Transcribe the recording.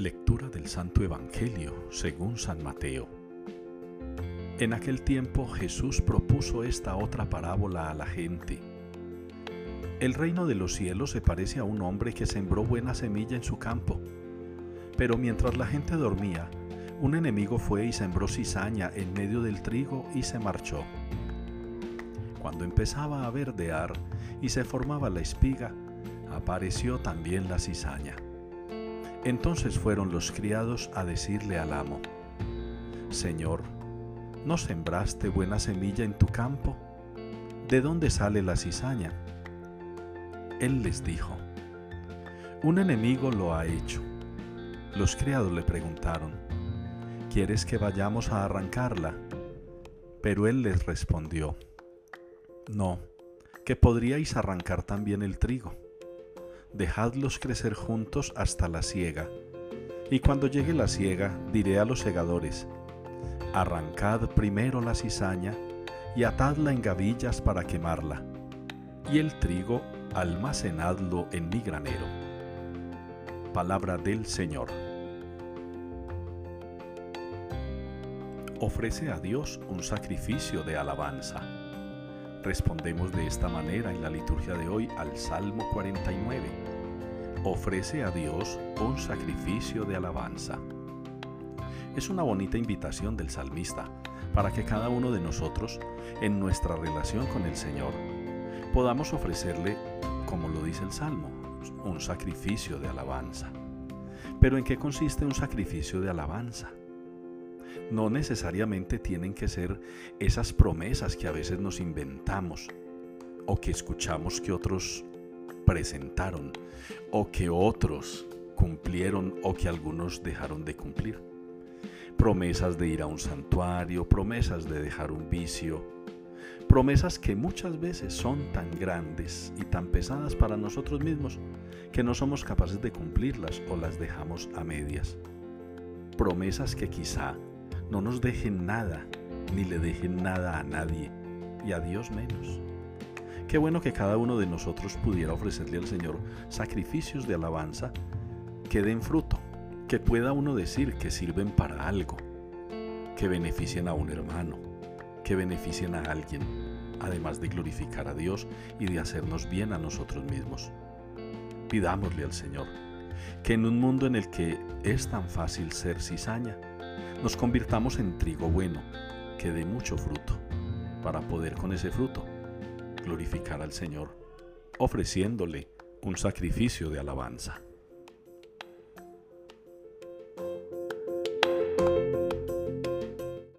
Lectura del Santo Evangelio según San Mateo. En aquel tiempo Jesús propuso esta otra parábola a la gente. El reino de los cielos se parece a un hombre que sembró buena semilla en su campo. Pero mientras la gente dormía, un enemigo fue y sembró cizaña en medio del trigo y se marchó. Cuando empezaba a verdear y se formaba la espiga, apareció también la cizaña. Entonces fueron los criados a decirle al amo, Señor, ¿no sembraste buena semilla en tu campo? ¿De dónde sale la cizaña? Él les dijo, Un enemigo lo ha hecho. Los criados le preguntaron, ¿quieres que vayamos a arrancarla? Pero él les respondió, No, que podríais arrancar también el trigo dejadlos crecer juntos hasta la siega. Y cuando llegue la siega, diré a los segadores, arrancad primero la cizaña y atadla en gavillas para quemarla, y el trigo almacenadlo en mi granero. Palabra del Señor. Ofrece a Dios un sacrificio de alabanza. Respondemos de esta manera en la liturgia de hoy al Salmo 49. Ofrece a Dios un sacrificio de alabanza. Es una bonita invitación del salmista para que cada uno de nosotros, en nuestra relación con el Señor, podamos ofrecerle, como lo dice el Salmo, un sacrificio de alabanza. Pero ¿en qué consiste un sacrificio de alabanza? No necesariamente tienen que ser esas promesas que a veces nos inventamos o que escuchamos que otros presentaron o que otros cumplieron o que algunos dejaron de cumplir. Promesas de ir a un santuario, promesas de dejar un vicio, promesas que muchas veces son tan grandes y tan pesadas para nosotros mismos que no somos capaces de cumplirlas o las dejamos a medias. Promesas que quizá no nos dejen nada, ni le dejen nada a nadie, y a Dios menos. Qué bueno que cada uno de nosotros pudiera ofrecerle al Señor sacrificios de alabanza que den fruto, que pueda uno decir que sirven para algo, que beneficien a un hermano, que beneficien a alguien, además de glorificar a Dios y de hacernos bien a nosotros mismos. Pidámosle al Señor que en un mundo en el que es tan fácil ser cizaña, nos convirtamos en trigo bueno, que dé mucho fruto, para poder con ese fruto glorificar al Señor, ofreciéndole un sacrificio de alabanza.